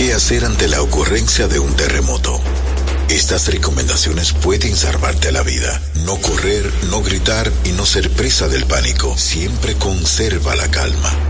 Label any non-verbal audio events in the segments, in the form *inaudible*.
¿Qué hacer ante la ocurrencia de un terremoto? Estas recomendaciones pueden salvarte la vida. No correr, no gritar y no ser presa del pánico. Siempre conserva la calma.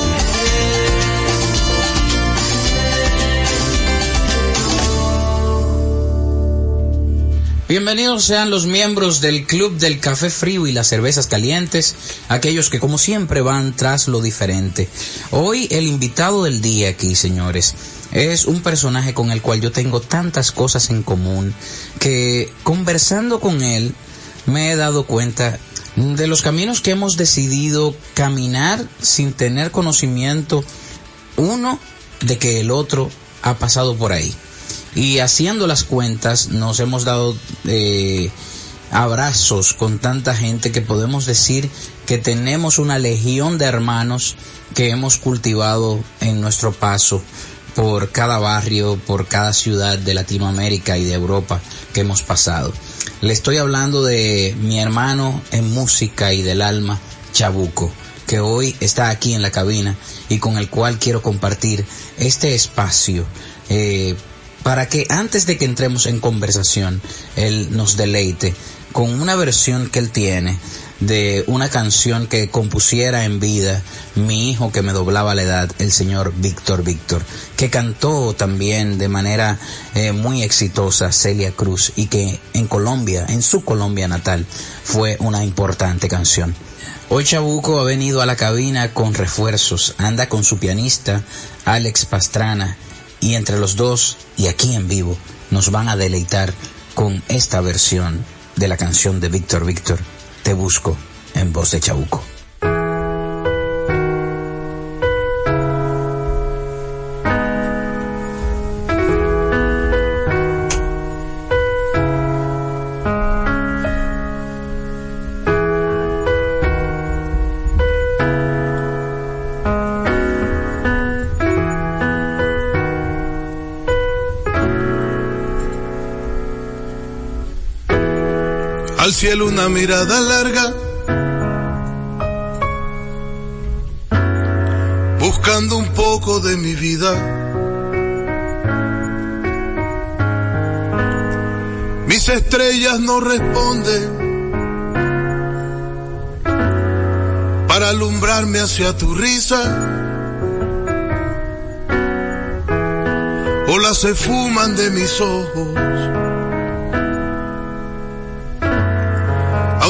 Bienvenidos sean los miembros del Club del Café Frío y las Cervezas Calientes, aquellos que como siempre van tras lo diferente. Hoy el invitado del día aquí, señores, es un personaje con el cual yo tengo tantas cosas en común que conversando con él me he dado cuenta de los caminos que hemos decidido caminar sin tener conocimiento, uno, de que el otro ha pasado por ahí. Y haciendo las cuentas nos hemos dado eh, abrazos con tanta gente que podemos decir que tenemos una legión de hermanos que hemos cultivado en nuestro paso por cada barrio, por cada ciudad de Latinoamérica y de Europa que hemos pasado. Le estoy hablando de mi hermano en música y del alma, Chabuco, que hoy está aquí en la cabina y con el cual quiero compartir este espacio eh, para que antes de que entremos en conversación, él nos deleite con una versión que él tiene de una canción que compusiera en vida mi hijo que me doblaba la edad, el señor Víctor Víctor, que cantó también de manera eh, muy exitosa Celia Cruz y que en Colombia, en su Colombia natal, fue una importante canción. Hoy Chabuco ha venido a la cabina con refuerzos, anda con su pianista Alex Pastrana y entre los dos y aquí en vivo nos van a deleitar con esta versión de la canción de Víctor Víctor, Te Busco, en voz de Chabuco. Cielo una mirada larga, buscando un poco de mi vida. Mis estrellas no responden para alumbrarme hacia tu risa. Olas se fuman de mis ojos.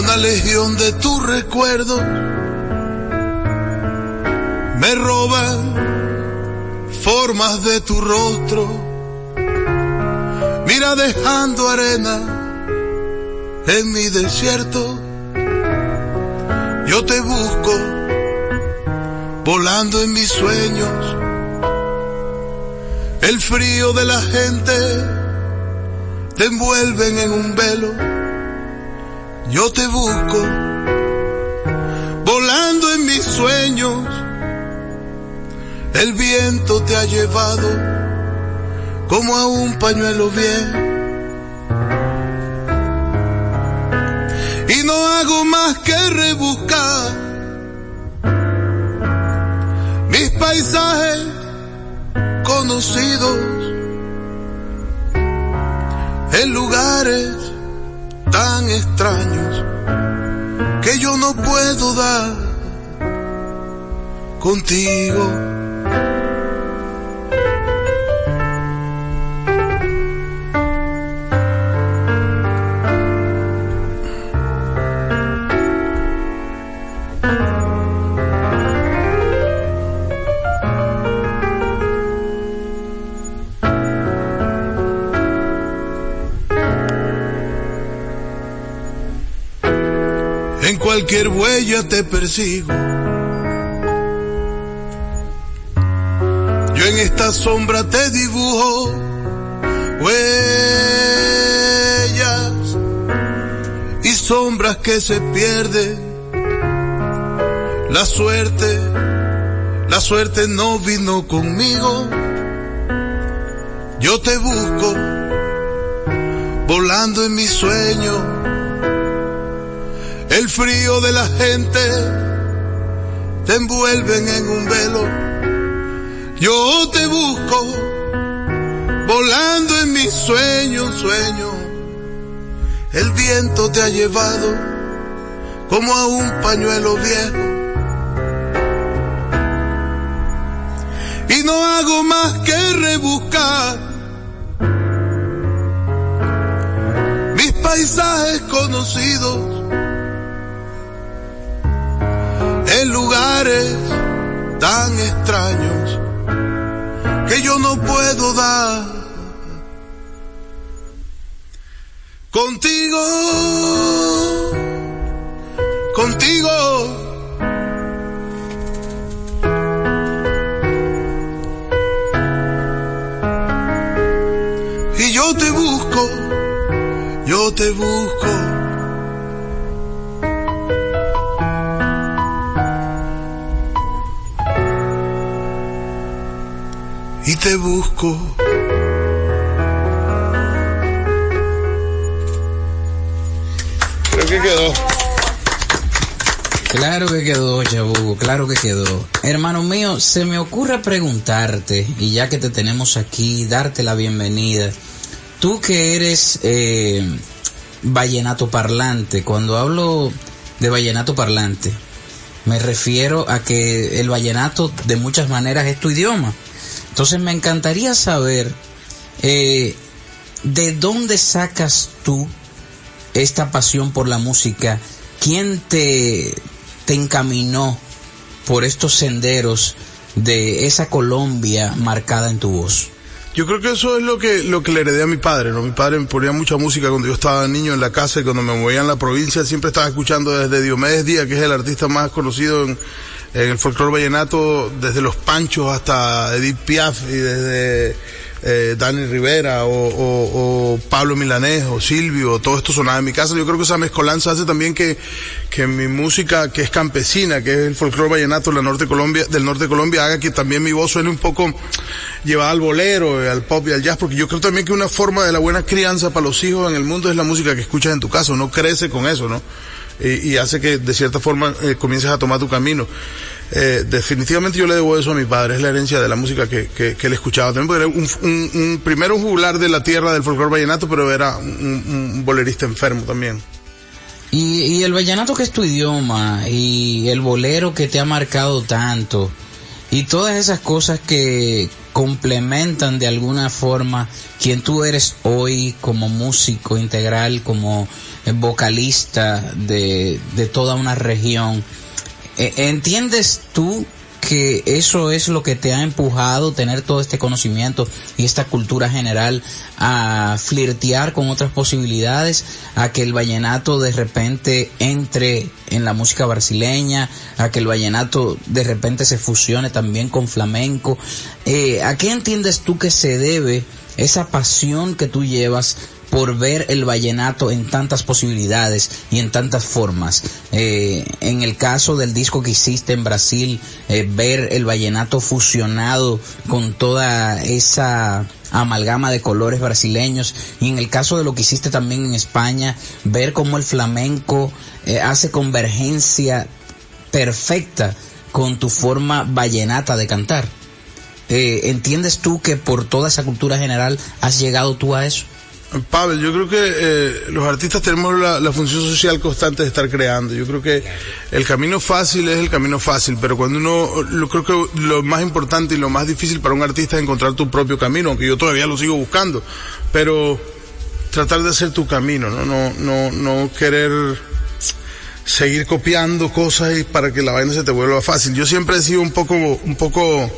Una legión de tu recuerdo me roban formas de tu rostro. Mira dejando arena en mi desierto. Yo te busco volando en mis sueños. El frío de la gente te envuelven en un velo yo te busco, volando en mis sueños, el viento te ha llevado como a un pañuelo bien. Y no hago más que rebuscar mis paisajes conocidos en lugares tan extraños que yo no puedo dar contigo. Cualquier huella te persigo. Yo en esta sombra te dibujo huellas y sombras que se pierden. La suerte, la suerte no vino conmigo. Yo te busco volando en mi sueño el frío de la gente te envuelven en un velo. Yo te busco volando en mis sueños, sueño. El viento te ha llevado como a un pañuelo viejo. Y no hago más que rebuscar mis paisajes conocidos en lugares tan extraños que yo no puedo dar. Contigo, contigo. Y yo te busco, yo te busco. Te busco. Creo que quedó. Claro que quedó, Chabugo, claro que quedó. Hermano mío, se me ocurre preguntarte, y ya que te tenemos aquí, darte la bienvenida. Tú que eres eh, vallenato parlante, cuando hablo de vallenato parlante, me refiero a que el vallenato de muchas maneras es tu idioma. Entonces me encantaría saber eh, de dónde sacas tú esta pasión por la música, quién te, te encaminó por estos senderos de esa Colombia marcada en tu voz. Yo creo que eso es lo que, lo que le heredé a mi padre, ¿no? Mi padre me ponía mucha música cuando yo estaba niño en la casa y cuando me movía en la provincia siempre estaba escuchando desde Diomedes Díaz, que es el artista más conocido en, en el folclore vallenato desde los Panchos hasta Edith Piaf y desde eh, Dani Rivera o, Pablo Milanés o Silvio, todo esto sonaba en mi casa. Yo creo que esa mezcolanza hace también que, que mi música, que es campesina, que es el folclore vallenato de la norte Colombia, del norte de Colombia, haga que también mi voz suene un poco llevada al bolero, al pop y al jazz, porque yo creo también que una forma de la buena crianza para los hijos en el mundo es la música que escuchas en tu casa, uno crece con eso, ¿no? Y, hace que de cierta forma eh, comiences a tomar tu camino. Eh, definitivamente yo le debo eso a mi padre, es la herencia de la música que, que, que él escuchaba también, porque era un, primero un juglar de la tierra del folclore vallenato, pero era un, bolerista enfermo también. Y el vallenato que es tu idioma, y el bolero que te ha marcado tanto, y todas esas cosas que complementan de alguna forma quien tú eres hoy como músico integral, como vocalista de, de toda una región. E, ¿Entiendes tú que eso es lo que te ha empujado tener todo este conocimiento y esta cultura general a flirtear con otras posibilidades, a que el vallenato de repente entre en la música brasileña, a que el vallenato de repente se fusione también con flamenco. Eh, ¿A qué entiendes tú que se debe esa pasión que tú llevas por ver el vallenato en tantas posibilidades y en tantas formas. Eh, en el caso del disco que hiciste en Brasil, eh, ver el vallenato fusionado con toda esa amalgama de colores brasileños y en el caso de lo que hiciste también en España, ver cómo el flamenco eh, hace convergencia perfecta con tu forma vallenata de cantar. Eh, ¿Entiendes tú que por toda esa cultura general has llegado tú a eso? Pavel, yo creo que eh, los artistas tenemos la, función social constante de estar creando. Yo creo que el camino fácil es el camino fácil, pero cuando uno, lo creo que lo más importante y lo más difícil para un artista es encontrar tu propio camino, aunque yo todavía lo sigo buscando, pero tratar de hacer tu camino, no, no, no, no querer seguir copiando cosas y para que la vaina se te vuelva fácil. Yo siempre he sido un poco, un poco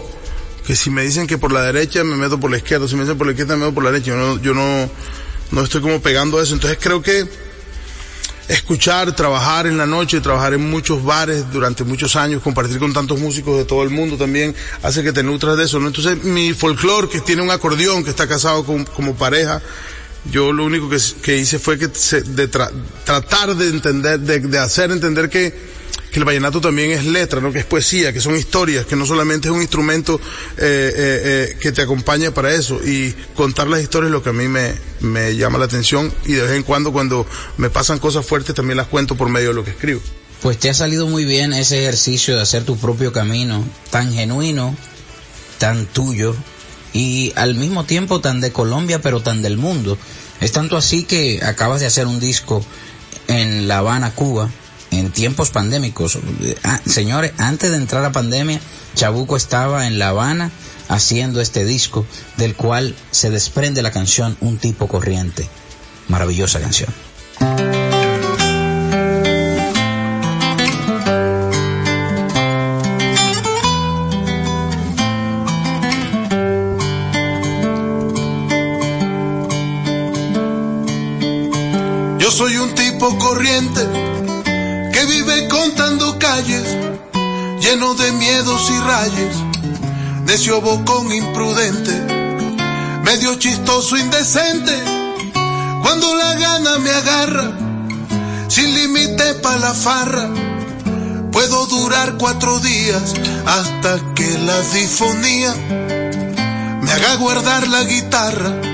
que si me dicen que por la derecha me meto por la izquierda, si me dicen por la izquierda me meto por la derecha, yo no, yo no no estoy como pegando eso. Entonces creo que escuchar, trabajar en la noche, trabajar en muchos bares durante muchos años, compartir con tantos músicos de todo el mundo también hace que te nutras de eso, ¿no? Entonces mi folclore que tiene un acordeón, que está casado con, como pareja, yo lo único que, hice fue que de tratar de entender, de hacer entender que que el vallenato también es letra, ¿no? que es poesía, que son historias, que no solamente es un instrumento eh, eh, eh, que te acompaña para eso. Y contar las historias es lo que a mí me, me llama la atención y de vez en cuando cuando me pasan cosas fuertes también las cuento por medio de lo que escribo. Pues te ha salido muy bien ese ejercicio de hacer tu propio camino, tan genuino, tan tuyo y al mismo tiempo tan de Colombia pero tan del mundo. Es tanto así que acabas de hacer un disco en La Habana, Cuba, en tiempos pandémicos. Ah, señores, antes de entrar a pandemia, Chabuco estaba en La Habana haciendo este disco del cual se desprende la canción Un tipo corriente. Maravillosa canción. Yo soy un tipo corriente lleno de miedos y rayes, necio bocón imprudente, medio chistoso indecente, cuando la gana me agarra, sin límite pa' la farra, puedo durar cuatro días hasta que la difonía me haga guardar la guitarra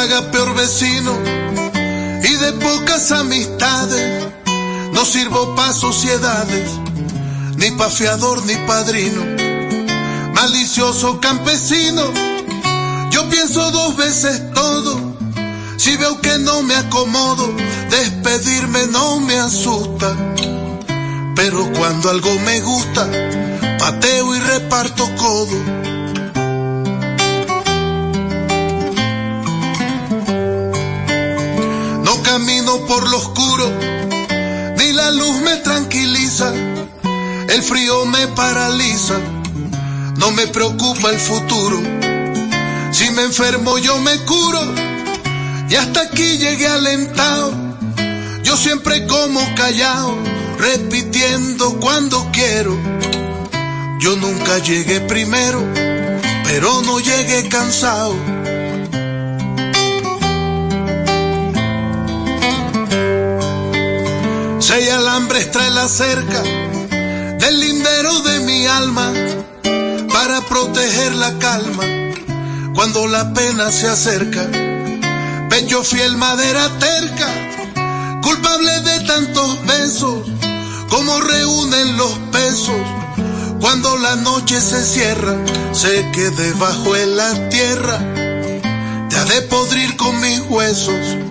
paga peor vecino y de pocas amistades. No sirvo pa' sociedades, ni pa' fiador ni padrino. Malicioso campesino, yo pienso dos veces todo. Si veo que no me acomodo, despedirme no me asusta. Pero cuando algo me gusta, pateo y reparto codo ni la luz me tranquiliza, el frío me paraliza, no me preocupa el futuro. Si me enfermo yo me curo y hasta aquí llegué alentado. Yo siempre como callado, repitiendo cuando quiero. Yo nunca llegué primero, pero no llegué cansado. Seis alambres trae la cerca del lindero de mi alma para proteger la calma cuando la pena se acerca. Pecho fiel, madera terca, culpable de tantos besos, como reúnen los pesos. Cuando la noche se cierra, sé que debajo en la tierra te ha de podrir con mis huesos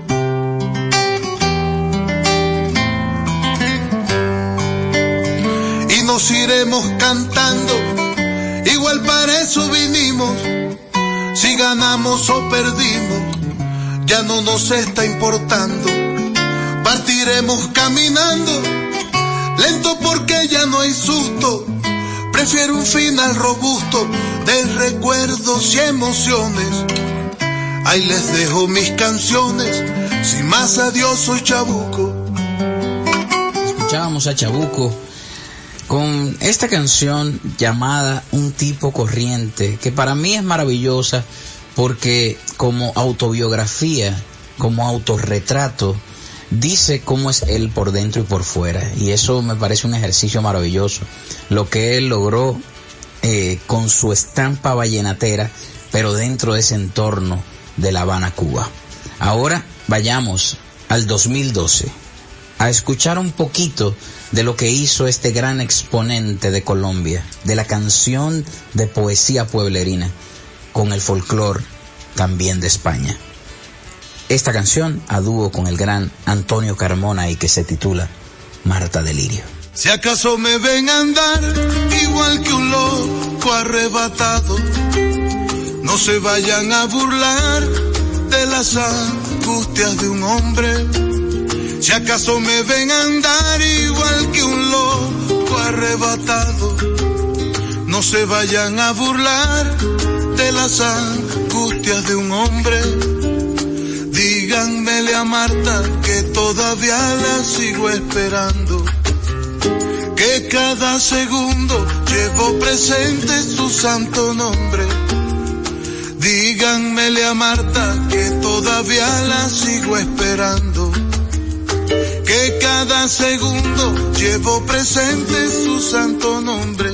nos iremos cantando, igual para eso vinimos, si ganamos o perdimos, ya no nos está importando, partiremos caminando, lento porque ya no hay susto, prefiero un final robusto de recuerdos y emociones. Ahí les dejo mis canciones, sin más adiós soy Chabuco. Escuchábamos a Chabuco con esta canción llamada Un tipo corriente, que para mí es maravillosa porque como autobiografía como autorretrato, dice cómo es él por dentro y por fuera. Y eso me parece un ejercicio maravilloso. Lo que él logró eh, con su estampa vallenatera, pero dentro de ese entorno de La Habana, Cuba. Ahora vayamos al 2012 a escuchar un poquito de lo que hizo este gran exponente de Colombia, de la canción de poesía pueblerina, con el folclore también de España. Esta canción a dúo con el gran Antonio Carmona y que se titula Marta Delirio. Si acaso me ven andar igual que un loco arrebatado, no se vayan a burlar de las angustias de un hombre. Si acaso me ven andar igual que un loco arrebatado, no se vayan a burlar de las angustias de un hombre. Díganmele a Marta que todavía la sigo esperando. Que cada segundo llevo presente su santo nombre. Díganmele a Marta que todavía la sigo esperando. Que cada segundo llevo presente su santo nombre.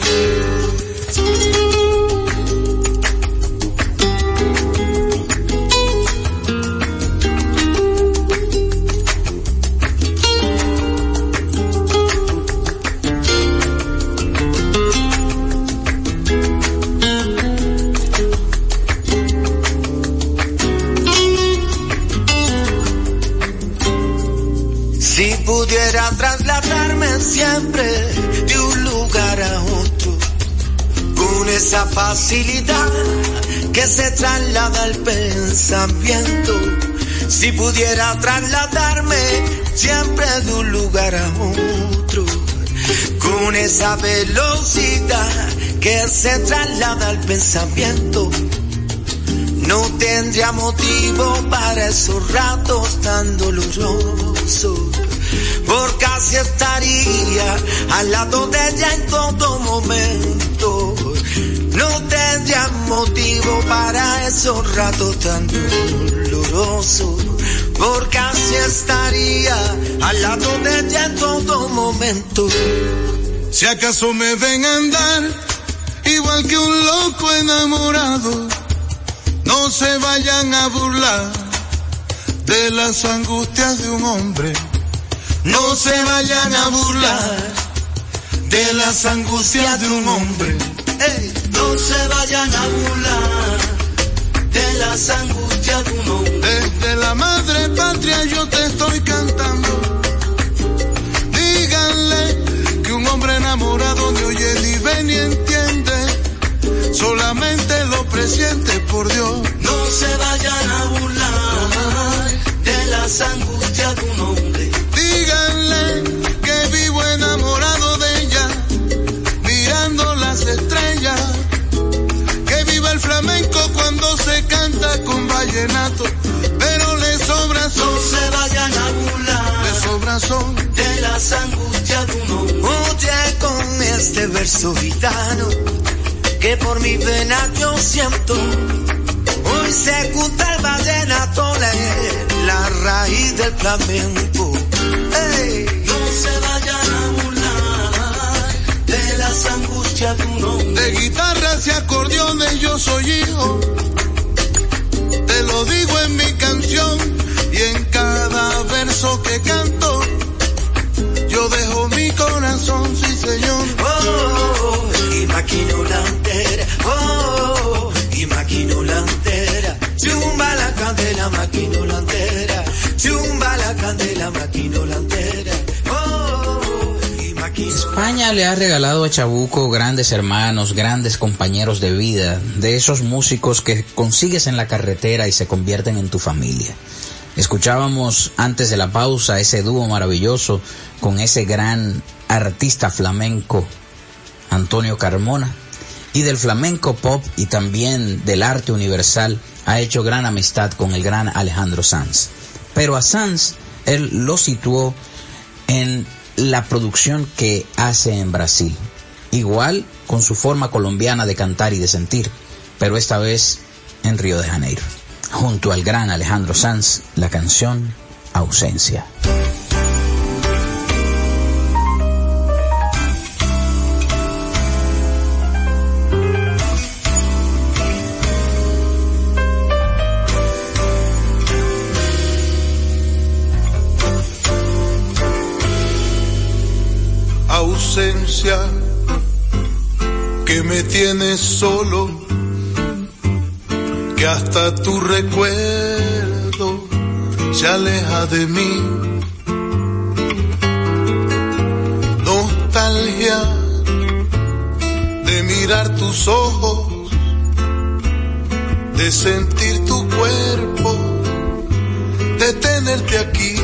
Facilidad que se traslada el pensamiento. Si pudiera trasladarme siempre de un lugar a otro, con esa velocidad que se traslada el pensamiento. No tendría motivo para esos ratos tan dolorosos, porque así estaría al lado de ella en todo momento. No tendría motivo para esos ratos tan dolorosos, porque así estaría al lado de ella en todo momento. Si acaso me ven andar igual que un loco enamorado, no se vayan a burlar de las angustias de un hombre. No se vayan a burlar de las angustias de un hombre. No se vayan a burlar de las angustias de un hombre. Desde la madre patria yo te estoy cantando. Díganle que un hombre enamorado ni oye ni ve ni entiende. Solamente lo presiente por Dios. No se vayan a burlar de las angustias de un hombre. Díganle vallenato, pero le sobra No son, se vayan a burlar le sobra son. de las angustias de un hombre. Oye con este verso gitano que por mi vena yo siento. Hoy se junta el vallenato, la, la raíz del flamenco. Ey, no se vayan a burlar de las angustias de un hombre. De guitarras y acordeones yo soy hijo. Lo digo en mi canción y en cada verso que canto. Yo dejo mi corazón, sí señor. Oh, y maquino la oh, y maquino la. Chumba la candela, maquino la. Chumba la candela, maquino la. España le ha regalado a Chabuco grandes hermanos, grandes compañeros de vida, de esos músicos que consigues en la carretera y se convierten en tu familia. Escuchábamos antes de la pausa ese dúo maravilloso con ese gran artista flamenco, Antonio Carmona, y del flamenco pop y también del arte universal ha hecho gran amistad con el gran Alejandro Sanz. Pero a Sanz él lo situó en la producción que hace en Brasil, igual con su forma colombiana de cantar y de sentir, pero esta vez en Río de Janeiro. junto al gran Alejandro Sanz, la canción Ausencia. Tienes solo, que hasta tu recuerdo se aleja de mí. Nostalgia de mirar tus ojos, de sentir tu cuerpo, de tenerte aquí.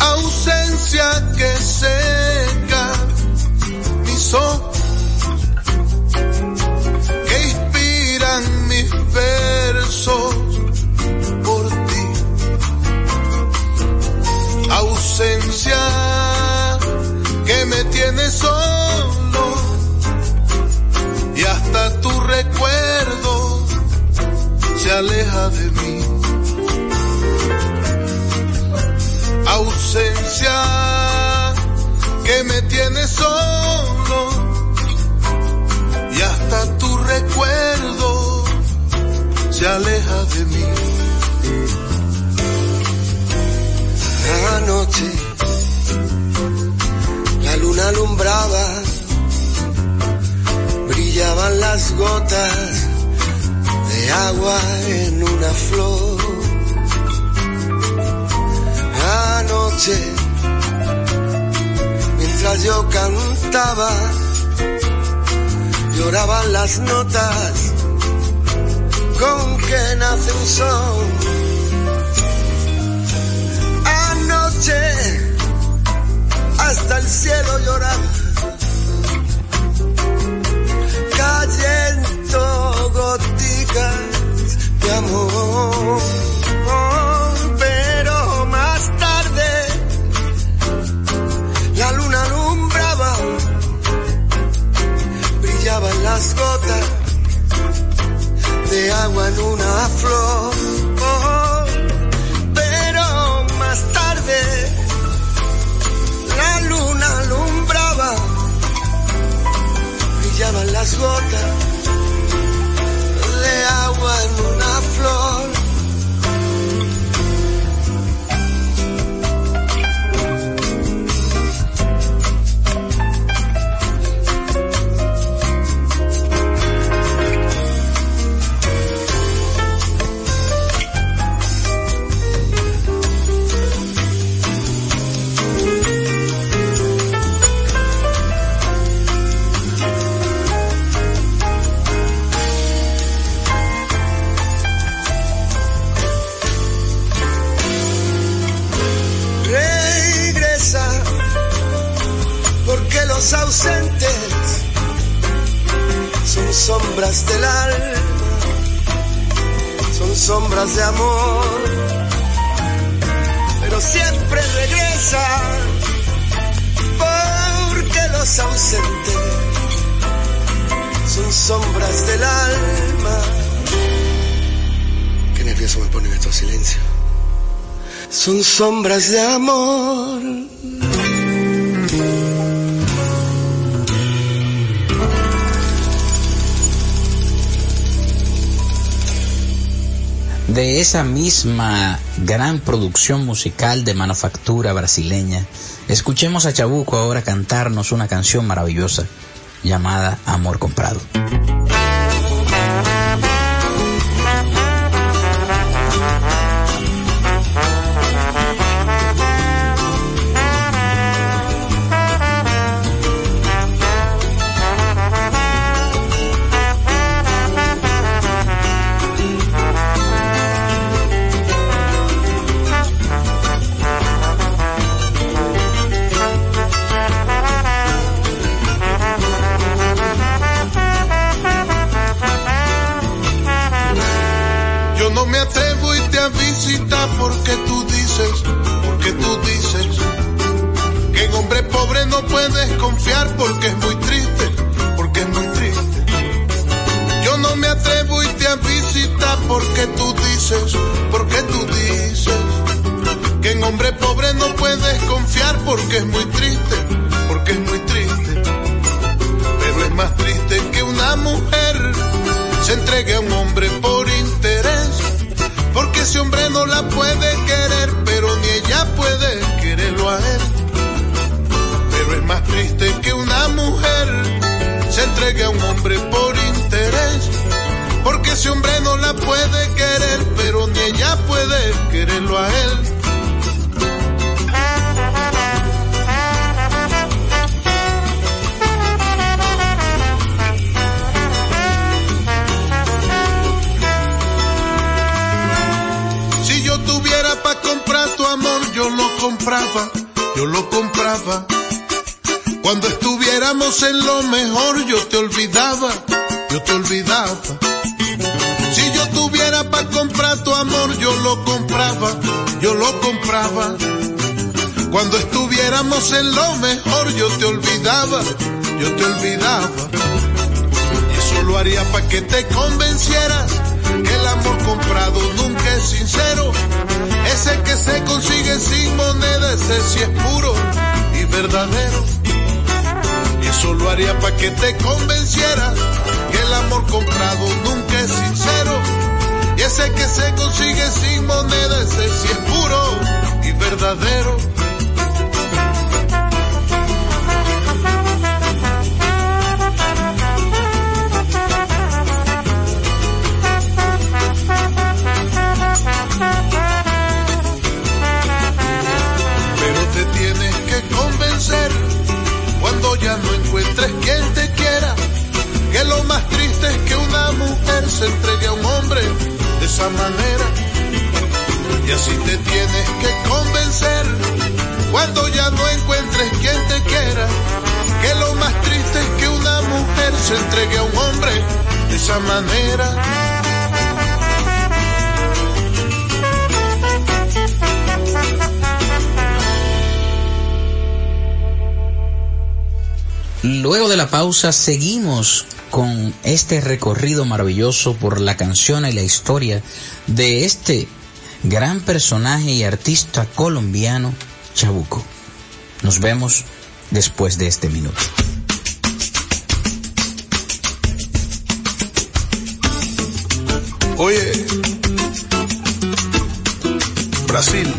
Ausencia que seca que inspiran mis versos por ti. Ausencia que me tiene solo y hasta tu recuerdo se aleja de mí. Ausencia que me tiene solo y hasta tu recuerdo se aleja de mí. Anoche la luna alumbraba, brillaban las gotas de agua en una flor. Anoche, mientras yo cantaba, lloraban las notas con que nace un son. Anoche, hasta el cielo lloraba, cayendo goticas de amor. Luna alumbraba, brillaban las gotas de agua en una flor. De amor. De esa misma gran producción musical de manufactura brasileña, escuchemos a Chabuco ahora cantarnos una canción maravillosa llamada Amor Comprado. Porque tú dices, porque tú dices que en hombre pobre no puedes confiar porque es muy triste, porque es muy triste. Pero es más triste que una mujer se entregue a un hombre por interés, porque ese hombre no la puede querer, pero ni ella puede quererlo a él. Pero es más triste que una mujer se entregue a un hombre por ese hombre no la puede querer, pero ni ella puede quererlo a él. Si yo tuviera para comprar tu amor, yo lo compraba, yo lo compraba. Cuando estuviéramos en lo mejor, yo te olvidaba, yo te olvidaba. Si tuviera para comprar tu amor, yo lo compraba, yo lo compraba. Cuando estuviéramos en lo mejor, yo te olvidaba, yo te olvidaba. Y eso lo haría para que te convencieras que el amor comprado nunca es sincero. Ese que se consigue sin moneda, ese sí es puro y verdadero. Y eso lo haría para que te convencieras que el amor comprado nunca es sincero. Ese que se consigue sin moneda, ese sí es puro y verdadero. Pausa seguimos con este recorrido maravilloso por la canción y la historia de este gran personaje y artista colombiano, Chabuco. Nos vemos después de este minuto. Oye, Brasil,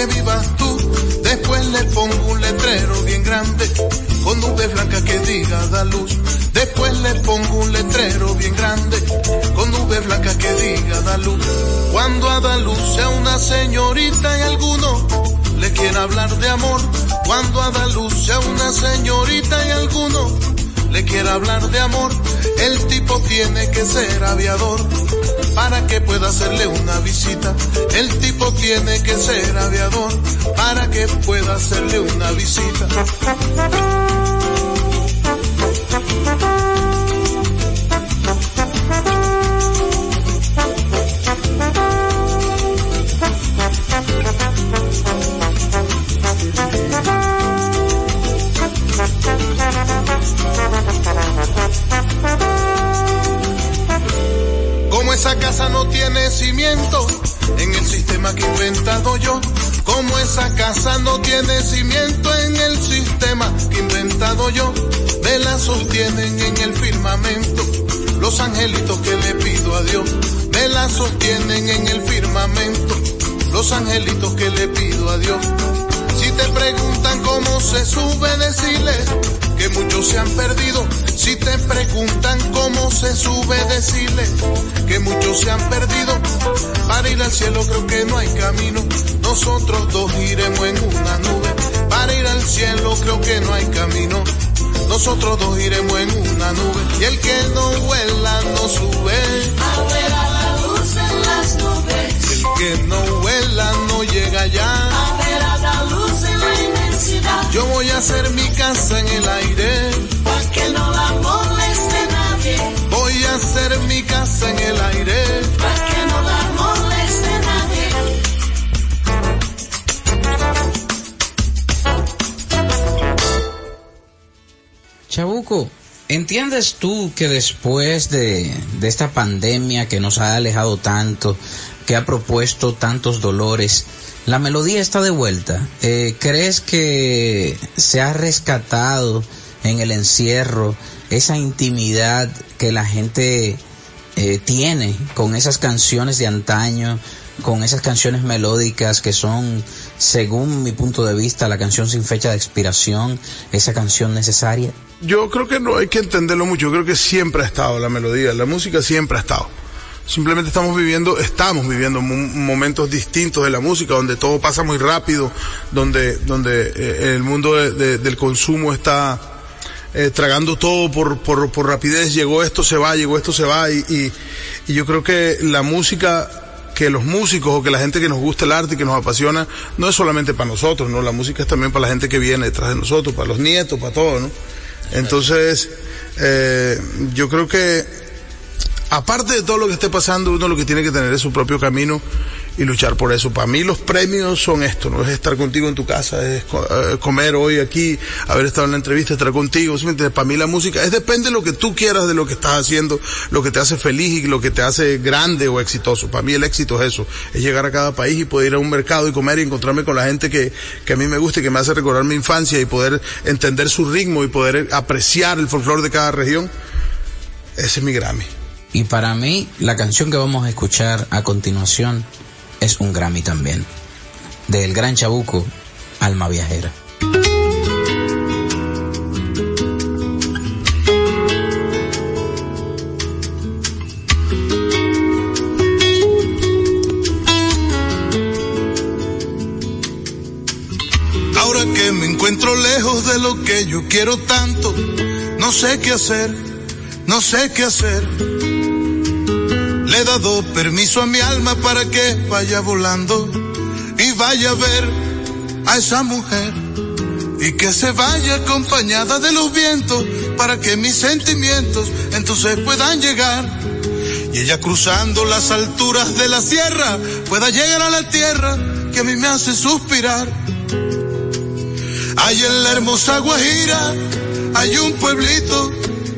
que vivas tú. Después le pongo un letrero bien grande, con nubes blancas que diga da luz. Después le pongo un letrero bien grande, con nubes blancas que diga da luz. Cuando a da luz sea una señorita y alguno le quiera hablar de amor. Cuando a da luz sea una señorita y alguno le quiera hablar de amor, el tipo tiene que ser aviador para que pueda hacerle una visita. El tipo tiene que ser aviador para que pueda hacerle una visita. Esa casa no tiene cimiento en el sistema que he inventado yo. Como esa casa no tiene cimiento en el sistema que he inventado yo. Me la sostienen en el firmamento los angelitos que le pido a Dios. Me la sostienen en el firmamento los angelitos que le pido a Dios. Si te preguntan cómo se sube, decirle que muchos se han perdido. Si te preguntan cómo se sube, decirle que muchos se han perdido. Para ir al cielo creo que no hay camino. Nosotros dos iremos en una nube. Para ir al cielo creo que no hay camino. Nosotros dos iremos en una nube. Y el que no vuela no sube. Abuela la luz en las nubes. El que no vuela no llega allá. Abuela la luz en la inmensidad. Yo voy a hacer mi casa en el aire. Hacer mi casa en el aire. Pa' que no la moleste nadie. Chabuco, ¿entiendes tú que después de, de esta pandemia que nos ha alejado tanto, que ha propuesto tantos dolores, la melodía está de vuelta? Eh, ¿Crees que se ha rescatado en el encierro esa intimidad que la gente eh, tiene con esas canciones de antaño, con esas canciones melódicas que son, según mi punto de vista, la canción sin fecha de expiración, esa canción necesaria? Yo creo que no hay que entenderlo mucho, yo creo que siempre ha estado la melodía, la música siempre ha estado. Simplemente estamos viviendo, estamos viviendo mo- momentos distintos de la música, donde todo pasa muy rápido, donde, donde eh, el mundo de- de- del consumo está eh, tragando todo por, por, por rapidez, llegó esto, se va, llegó esto, se va, y, y, yo creo que la música que los músicos o que la gente que nos gusta el arte y que nos apasiona, no es solamente para nosotros, ¿no? La música es también para la gente que viene detrás de nosotros, para los nietos, para todo, ¿no? Entonces, eh, yo creo que aparte de todo lo que esté pasando, uno lo que tiene que tener es su propio camino y luchar por eso. Para mí los premios son esto, no es estar contigo en tu casa, es eh, comer hoy aquí, haber estado en la entrevista, estar contigo. Para mí la música es depende de lo que tú quieras de lo que estás haciendo, lo que te hace feliz y lo que te hace grande o exitoso. Para mí el éxito es eso, es llegar a cada país y poder ir a un mercado y comer y encontrarme con la gente que, que a mí me gusta y que me hace recordar mi infancia y poder entender su ritmo y poder apreciar el folclore de cada región. Ese es mi Grammy. Y para mí, la canción que vamos a escuchar a continuación es un Grammy también. Del gran Chabuco, Alma Viajera. Ahora que me encuentro lejos de lo que yo quiero tanto, no sé qué hacer, no sé qué hacer. Le he dado permiso a mi alma para que vaya volando y vaya a ver a esa mujer y que se vaya acompañada de los vientos para que mis sentimientos entonces puedan llegar. Y ella cruzando las alturas de la sierra pueda llegar a la tierra que a mí me hace suspirar. Hay en la hermosa Guajira, hay un pueblito,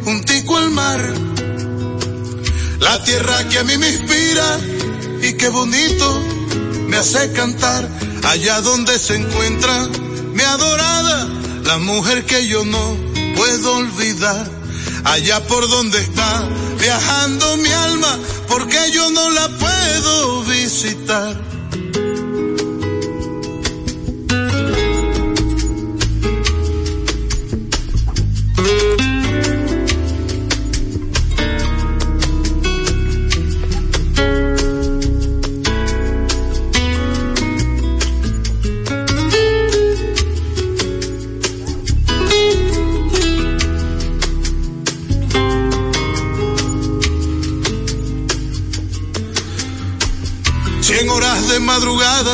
un tico al mar. La tierra que a mí me inspira y qué bonito me hace cantar. Allá donde se encuentra mi adorada, la mujer que yo no puedo olvidar. Allá por donde está viajando mi alma, porque yo no la puedo visitar.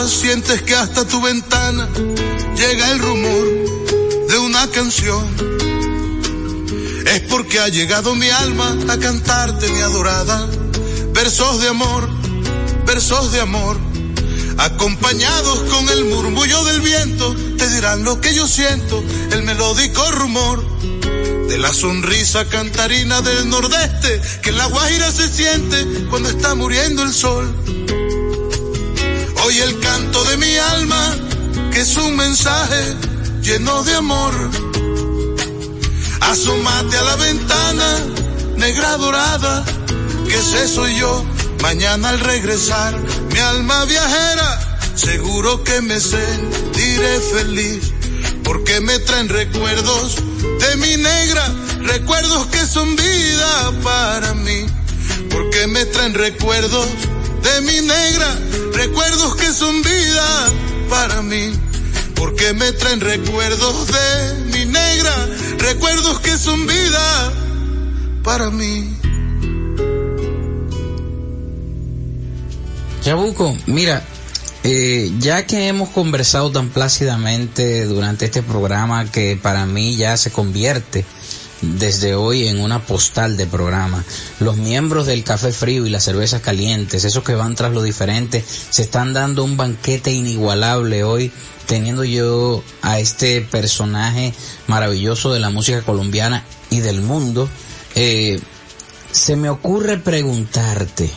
Sientes que hasta tu ventana llega el rumor de una canción. Es porque ha llegado mi alma a cantarte mi adorada. Versos de amor, versos de amor. Acompañados con el murmullo del viento, te dirán lo que yo siento, el melódico rumor de la sonrisa cantarina del nordeste, que en la Guajira se siente cuando está muriendo el sol. Hoy el canto de mi alma, que es un mensaje lleno de amor. Asómate a la ventana, negra dorada, que ese soy yo. Mañana al regresar, mi alma viajera, seguro que me sentiré feliz, porque me traen recuerdos de mi negra, recuerdos que son vida para mí, porque me traen recuerdos de mi negra, recuerdos que son vida para mí, porque me traen recuerdos de mi negra, recuerdos que son vida para mí. Chabuco, mira, Eh, ya que hemos conversado tan plácidamente durante este programa que para mí ya se convierte desde hoy en una postal de programa. Los miembros del café frío y las cervezas calientes, esos que van tras lo diferente, se están dando un banquete inigualable hoy, teniendo yo a este personaje maravilloso de la música colombiana y del mundo. Eh, se me ocurre preguntarte,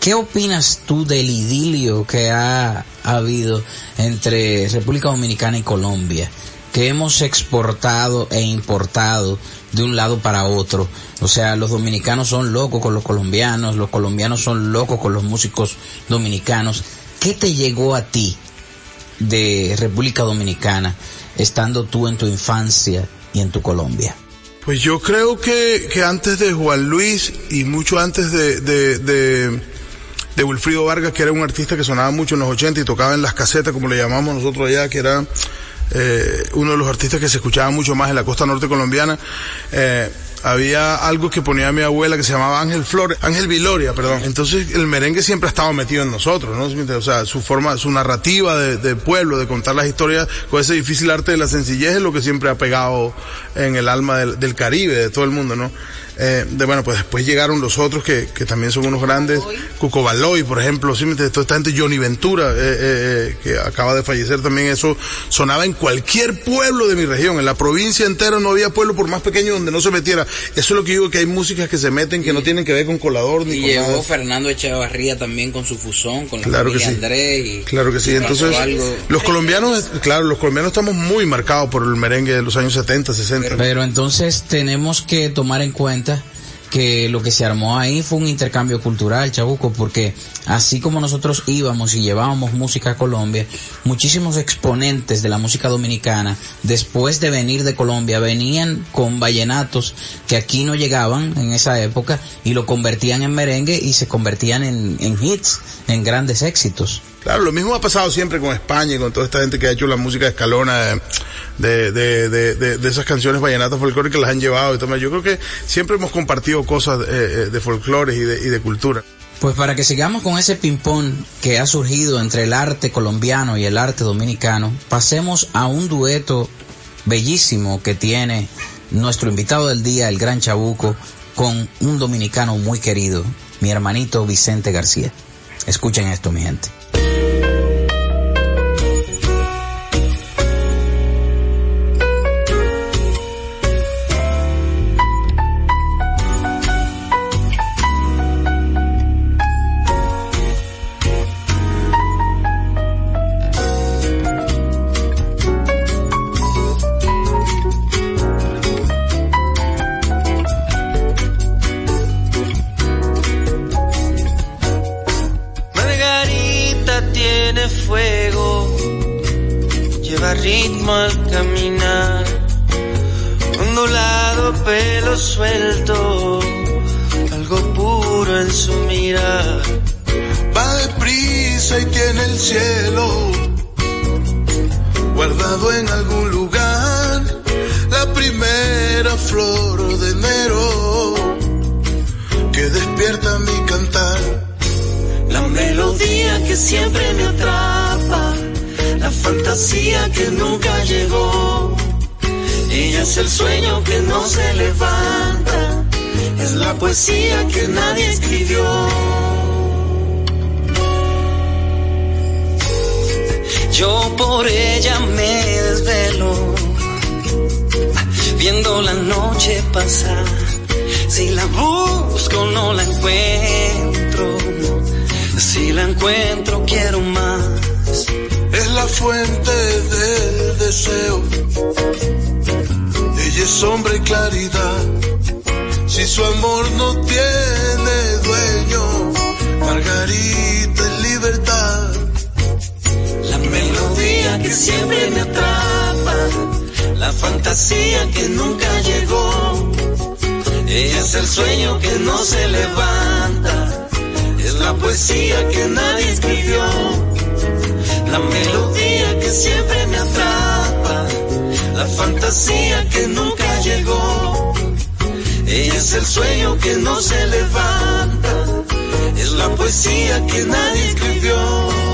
¿qué opinas tú del idilio que ha habido entre República Dominicana y Colombia? Que hemos exportado e importado de un lado para otro. O sea, los dominicanos son locos con los colombianos, los colombianos son locos con los músicos dominicanos. ¿Qué te llegó a ti de República Dominicana estando tú en tu infancia y en tu Colombia? Pues yo creo que, que antes de Juan Luis y mucho antes de, de, de, de Wilfrido Vargas, que era un artista que sonaba mucho en los 80 y tocaba en las casetas, como le llamamos nosotros allá, que era eh, uno de los artistas que se escuchaba mucho más en la costa norte colombiana. Eh, había algo que ponía mi abuela que se llamaba Ángel Flores, Ángel Viloria, perdón. Entonces el merengue siempre ha estado metido en nosotros, ¿no? O sea, su forma, su narrativa de, pueblo, de contar las historias con ese difícil arte de la sencillez es lo que siempre ha pegado en el alma del, del Caribe, de todo el mundo, ¿no? Eh, de bueno, pues después llegaron los otros que, que también son unos grandes, Cuco Baloy, por ejemplo, ¿sí? toda esta gente, Johnny Ventura, eh, eh, que acaba de fallecer también, eso sonaba en cualquier pueblo de mi región, en la provincia entera no había pueblo por más pequeño donde no se metiera. Eso es lo que digo, que hay músicas que se meten que no tienen que ver con colador ni y con llegó nada. Fernando Echevarría también con su fusón, con la Claro que sí. Andrés y Claro que sí, y entonces algo. los colombianos, claro, los colombianos estamos muy marcados por el merengue de los años 70, 60. Pero entonces tenemos que tomar en cuenta que lo que se armó ahí fue un intercambio cultural, Chabuco, porque así como nosotros íbamos y llevábamos música a Colombia, muchísimos exponentes de la música dominicana, después de venir de Colombia, venían con vallenatos que aquí no llegaban en esa época y lo convertían en merengue y se convertían en, en hits, en grandes éxitos. Claro, lo mismo ha pasado siempre con España y con toda esta gente que ha hecho la música escalona de, de, de, esas canciones vallenatas folclóricas que las han llevado y todo. Yo creo que siempre hemos compartido cosas eh, de folclores y de, y de cultura. Pues para que sigamos con ese ping-pong que ha surgido entre el arte colombiano y el arte dominicano, pasemos a un dueto bellísimo que tiene nuestro invitado del día, el gran Chabuco, con un dominicano muy querido, mi hermanito Vicente García. Escuchen esto, mi gente. Nadie escribió. Yo por ella me desvelo, viendo la noche pasar. Si la busco no la encuentro, si la encuentro quiero más. Es la fuente del deseo. Ella es sombra y claridad. Si su amor no tiene dueño, Margarita es libertad. La melodía que siempre me atrapa, la fantasía que nunca llegó. Ella es el sueño que no se levanta, es la poesía que nadie escribió. La melodía que siempre me atrapa, la fantasía que nunca llegó. Ella es el sueño que no se levanta, es la poesía que nadie escribió.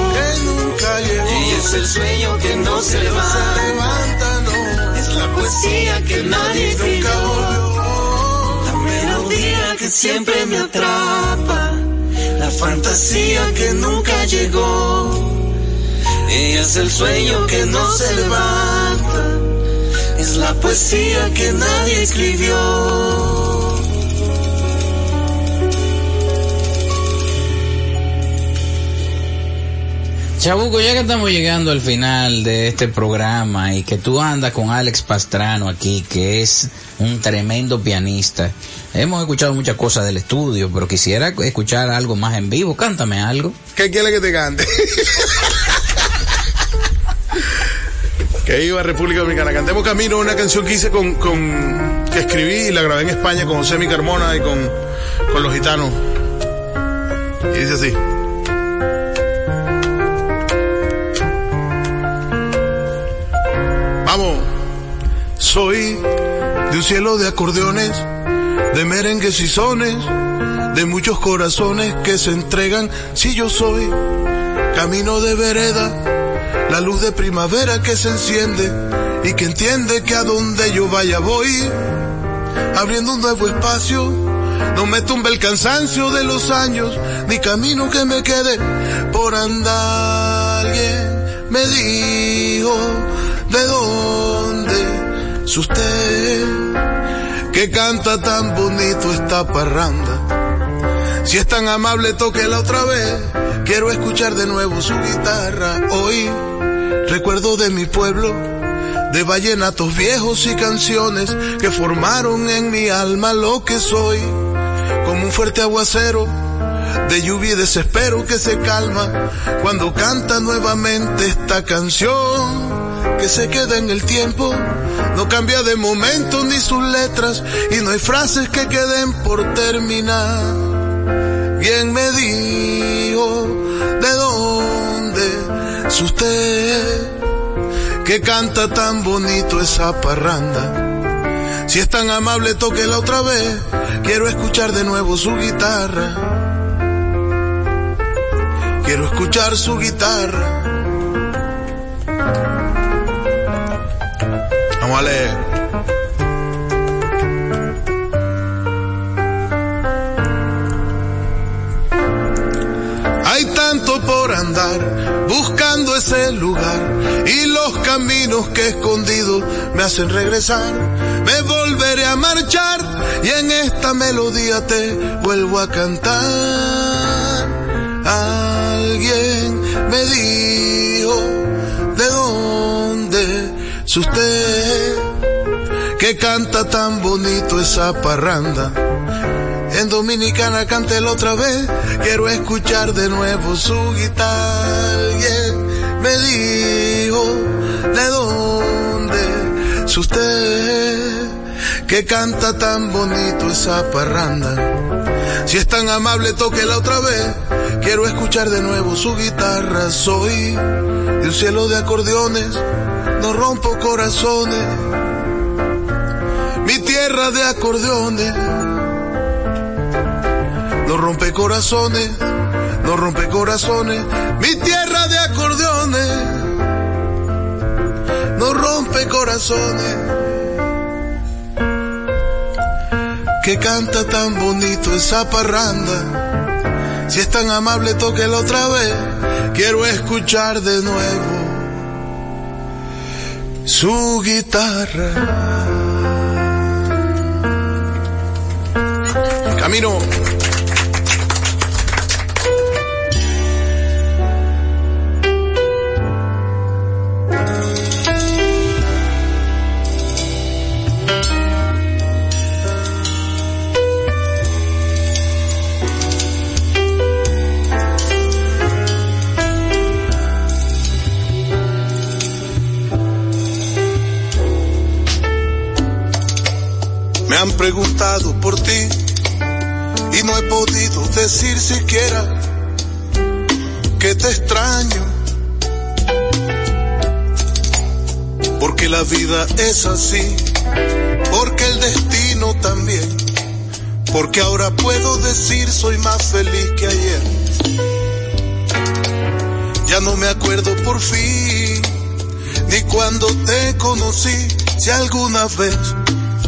es el sueño que no se levanta, no. es la poesía que nadie nunca volvió, la melodía que siempre me atrapa, la fantasía que nunca llegó. Ella es el sueño que no se levanta, es la poesía que nadie escribió. Chabuco, ya que estamos llegando al final de este programa y que tú andas con Alex Pastrano aquí, que es un tremendo pianista, hemos escuchado muchas cosas del estudio, pero quisiera escuchar algo más en vivo. Cántame algo. ¿Qué quiere que te cante? *laughs* que iba a República Dominicana. Cantemos Camino, una canción que hice con, con que escribí y la grabé en España con José Mi Carmona y con, con los gitanos. Y dice así. Vamos. Soy de un cielo de acordeones, de merengues y sones, de muchos corazones que se entregan si yo soy camino de vereda la luz de primavera que se enciende y que entiende que a donde yo vaya voy, abriendo un nuevo espacio. No me tumbe el cansancio de los años, ni camino que me quede por andar. Alguien me dijo, ¿de dónde es usted? Que canta tan bonito esta parranda. Si es tan amable, la otra vez. Quiero escuchar de nuevo su guitarra hoy Recuerdo de mi pueblo, de vallenatos viejos y canciones que formaron en mi alma lo que soy, como un fuerte aguacero de lluvia y desespero que se calma cuando canta nuevamente esta canción que se queda en el tiempo, no cambia de momento ni sus letras y no hay frases que queden por terminar. Bien me dijo de dónde es usted que canta tan bonito esa parranda. Si es tan amable, la otra vez. Quiero escuchar de nuevo su guitarra. Quiero escuchar su guitarra. A leer. tanto por andar, buscando ese lugar y los caminos que he escondido me hacen regresar. Me volveré a marchar y en esta melodía te vuelvo a cantar. Alguien me dijo, es usted que canta tan bonito esa parranda? En Dominicana la otra vez, quiero escuchar de nuevo su guitarra. Alguien me dijo, ¿de dónde es usted que canta tan bonito esa parranda? Si es tan amable, la otra vez. Quiero escuchar de nuevo su guitarra. Soy de un cielo de acordeones, no rompo corazones. Mi tierra de acordeones no rompe corazones, no rompe corazones, mi tierra de acordeones, no rompe corazones. que canta tan bonito esa parranda. Si es tan amable, tóquelo otra vez. Quiero escuchar de nuevo su guitarra. Camino. Han preguntado por ti y no he podido decir siquiera que te extraño. Porque la vida es así, porque el destino también, porque ahora puedo decir soy más feliz que ayer. Ya no me acuerdo por fin, ni cuando te conocí, si alguna vez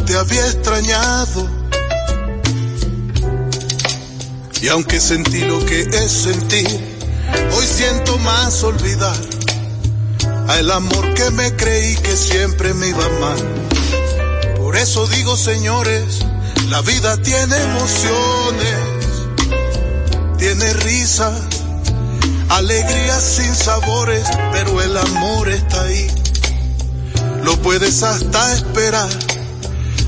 te había extrañado. Y aunque sentí lo que es sentir, hoy siento más olvidar a el amor que me creí que siempre me iba mal. Por eso digo, señores, la vida tiene emociones, tiene risa, alegrías sin sabores, pero el amor está ahí. Lo puedes hasta esperar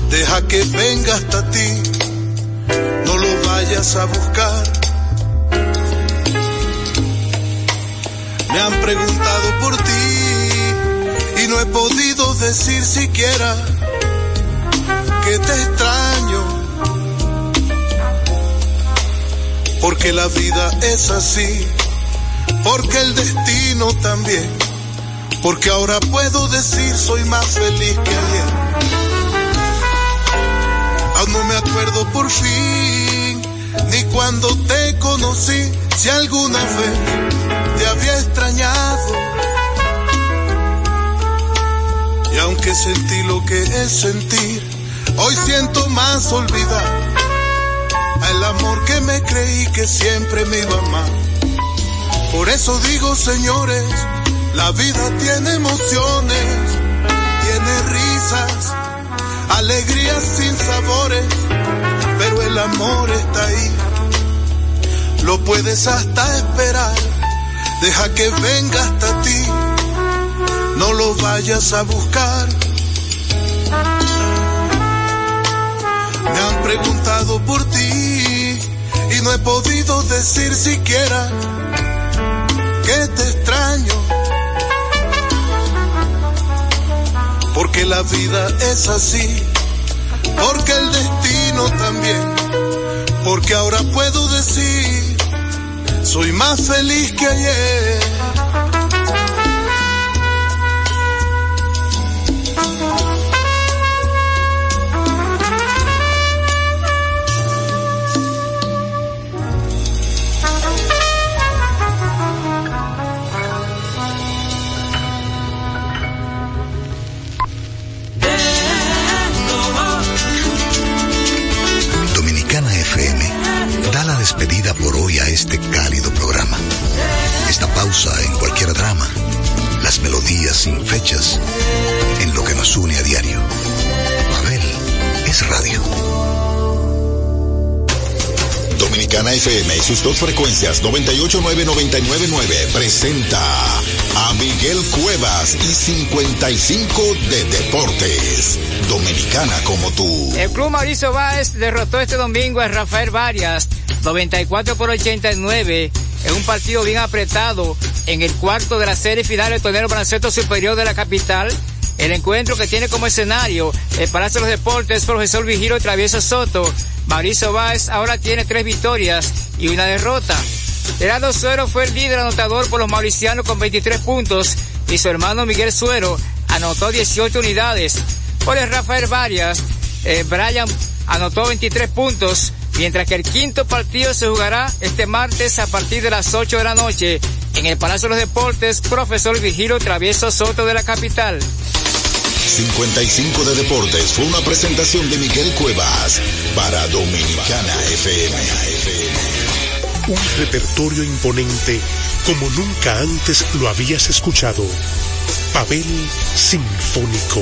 deja que venga hasta ti, no lo vayas a buscar. Me han preguntado por ti y no he podido decir siquiera que te extraño. Porque la vida es así, porque el destino también, porque ahora puedo decir soy más feliz que ayer no me acuerdo por fin, ni cuando te conocí, si alguna vez te había extrañado. Y aunque sentí lo que es sentir, hoy siento más olvidar al amor que me creí que siempre me iba mal. Por eso digo, señores, la vida tiene emociones, tiene risas alegrías sin sabores, pero el amor está ahí. Lo puedes hasta esperar, deja que venga hasta ti, no lo vayas a buscar. Me han preguntado por ti y no he podido decir siquiera que te extraño. Porque la vida es así, porque el destino también, porque ahora puedo decir, soy más feliz que ayer. Esta pausa en cualquier drama, las melodías sin fechas, en lo que nos une a diario. Abel es radio. Dominicana FM y sus dos frecuencias 989-999 presenta a Miguel Cuevas y 55 de Deportes. Dominicana como tú. El club Mauricio Báez derrotó este domingo a Rafael Varias 94 por 89 en un partido bien apretado en el cuarto de la serie final del torneo baloncesto superior de la capital. El encuentro que tiene como escenario el Palacio de los Deportes Profesor Vigiro Travieso Soto. Mauricio Báez ahora tiene tres victorias y una derrota. Gerardo Suero fue el líder anotador por los mauricianos con 23 puntos y su hermano Miguel Suero anotó 18 unidades. Por el Rafael Varias, eh, Brian anotó 23 puntos, mientras que el quinto partido se jugará este martes a partir de las 8 de la noche en el Palacio de los Deportes, profesor Vigilo Travieso Soto de la capital. 55 de Deportes fue una presentación de Miguel Cuevas para Dominicana FM. Un repertorio imponente como nunca antes lo habías escuchado. Pavel Sinfónico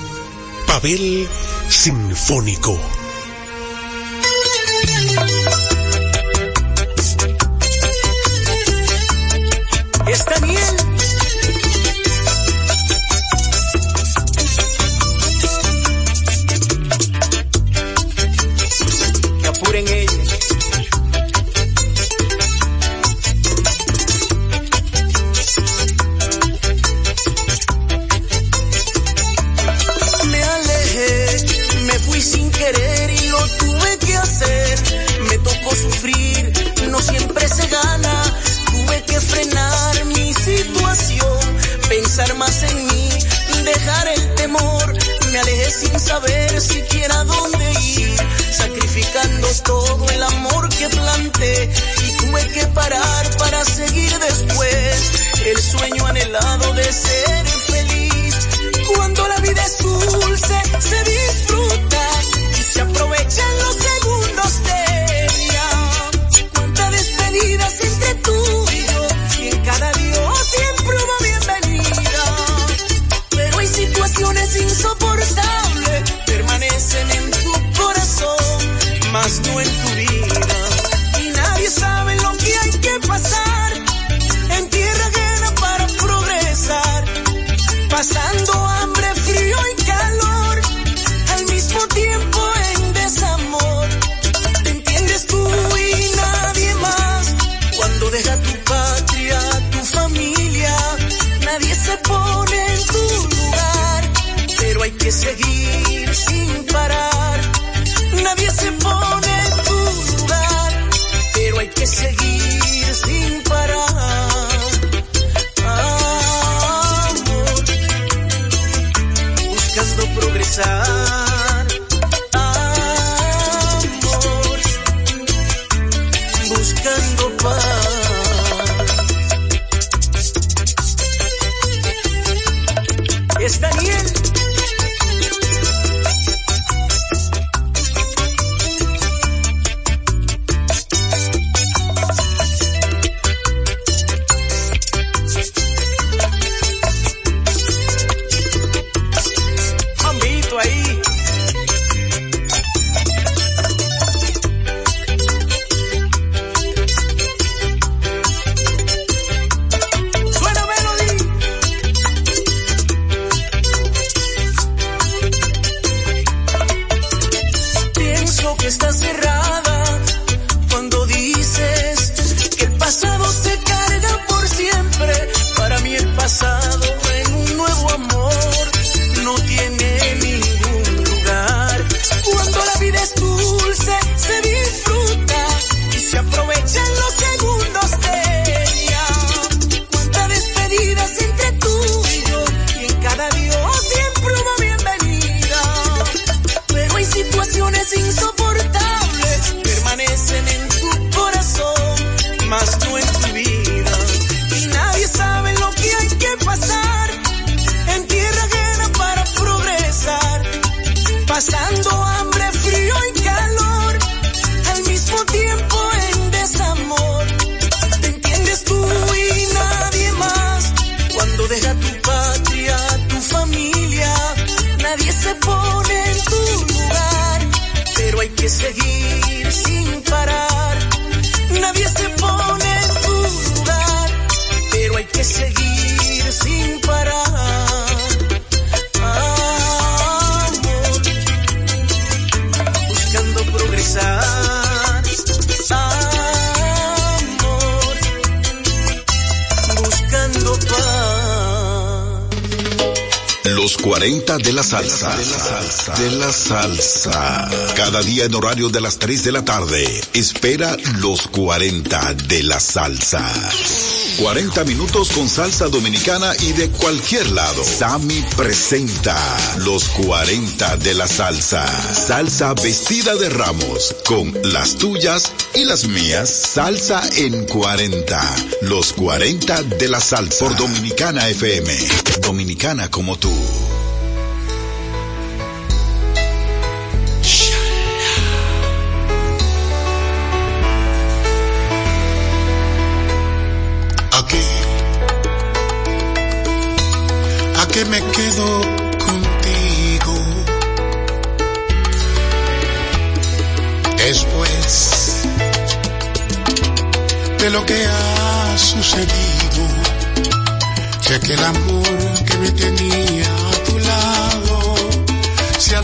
Papel Sinfónico. sin querer y lo tuve que hacer. Me tocó sufrir, no siempre se gana. Tuve que frenar mi situación, pensar más en mí, dejar el temor. Me alejé sin saber siquiera dónde ir, sacrificando todo el amor que planté y tuve que parar para seguir después el sueño anhelado de ser Dice salsa. Cada día en horario de las 3 de la tarde. Espera los 40 de la salsa. 40 minutos con salsa dominicana y de cualquier lado. Sammy presenta los 40 de la salsa. Salsa vestida de ramos con las tuyas y las mías. Salsa en 40. Los 40 de la salsa por Dominicana FM. Dominicana como tú. Contigo. Después de lo que ha sucedido, sé que el amor que me tenía a tu lado se ha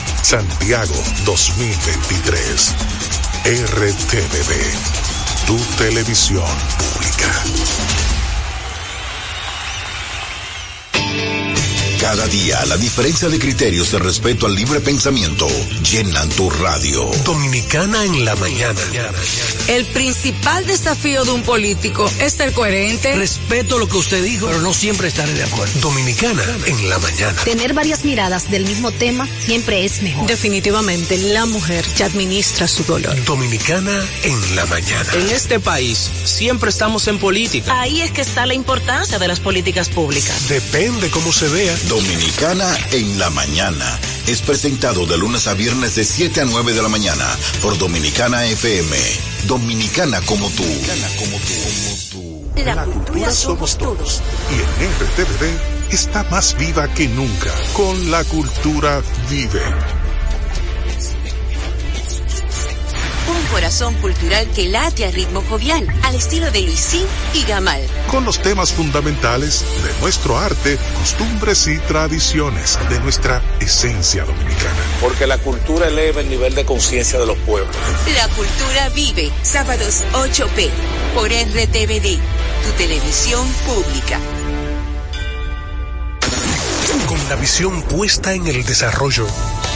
Santiago 2023. RTVD, tu televisión pública. Cada día la diferencia de criterios de respeto al libre pensamiento llenan tu radio. Dominicana en la mañana. El principal desafío de un político es ser coherente. Respeto lo que usted dijo, pero no siempre estaré de acuerdo. Dominicana en la mañana. Tener varias miradas del mismo tema siempre es mejor. Definitivamente la mujer ya administra su dolor. Dominicana en la mañana. En este país siempre estamos en política. Ahí es que está la importancia de las políticas públicas. Depende cómo se vea. Dominicana en la mañana. Es presentado de lunes a viernes de 7 a 9 de la mañana por Dominicana FM. Dominicana como tú. como tú. La, cultura, somos todos. Y en RTVD está más viva que nunca. Con la cultura vive. Corazón cultural que late a ritmo jovial, al estilo de Luisín y Gamal. Con los temas fundamentales de nuestro arte, costumbres y tradiciones, de nuestra esencia dominicana. Porque la cultura eleva el nivel de conciencia de los pueblos. La cultura vive, sábados 8p, por RTVD, tu televisión pública con la visión puesta en el desarrollo,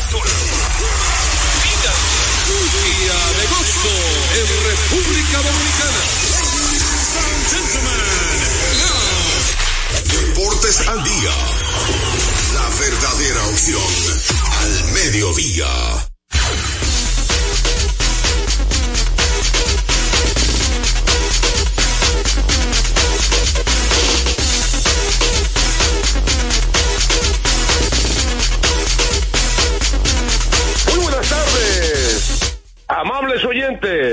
Captura. Mira, día de gozo en República Dominicana. Deportes al día. La verdadera opción al mediodía.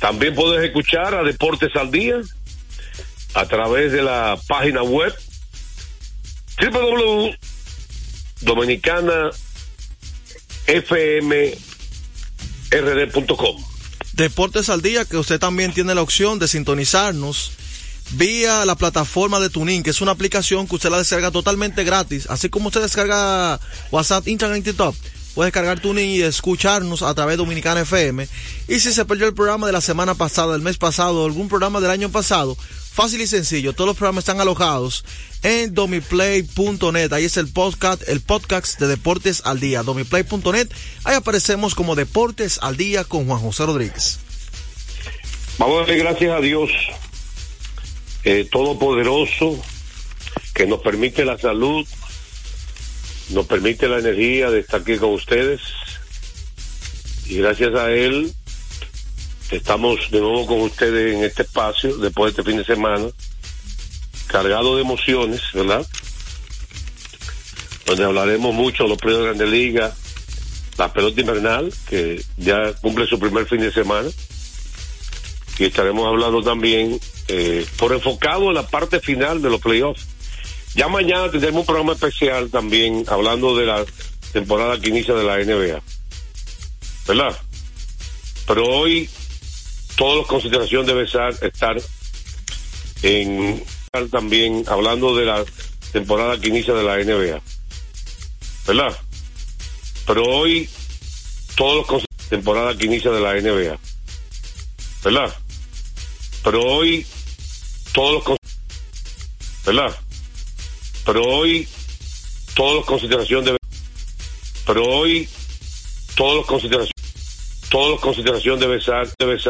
También puedes escuchar a Deportes al Día a través de la página web www.dominicanafmrd.com. Deportes al Día, que usted también tiene la opción de sintonizarnos vía la plataforma de Tuning, que es una aplicación que usted la descarga totalmente gratis, así como usted descarga WhatsApp, Instagram y TikTok puedes cargar tuning y escucharnos a través de Dominicana FM. Y si se perdió el programa de la semana pasada, el mes pasado, algún programa del año pasado, fácil y sencillo, todos los programas están alojados en domiplay.net. Ahí es el podcast, el podcast de Deportes al Día, domiplay.net. Ahí aparecemos como Deportes al Día con Juan José Rodríguez. Vamos a darle gracias a Dios, eh, Todopoderoso, que nos permite la salud, nos permite la energía de estar aquí con ustedes y gracias a él estamos de nuevo con ustedes en este espacio después de este fin de semana cargado de emociones, ¿verdad? Donde hablaremos mucho de los premios de Grande Liga, la pelota invernal, que ya cumple su primer fin de semana, y estaremos hablando también eh, por enfocado en la parte final de los playoffs. Ya mañana tendremos un programa especial también hablando de la temporada que inicia de la NBA. ¿Verdad? Pero hoy toda la consideración debe estar, en también hablando de la temporada que inicia de la NBA. ¿Verdad? Pero hoy todos los temporada que inicia de la NBA. ¿Verdad? Pero hoy todos los ¿verdad? Pero hoy todos los consideración debe pero hoy todos los consideración todos los consideración debe ser debe ser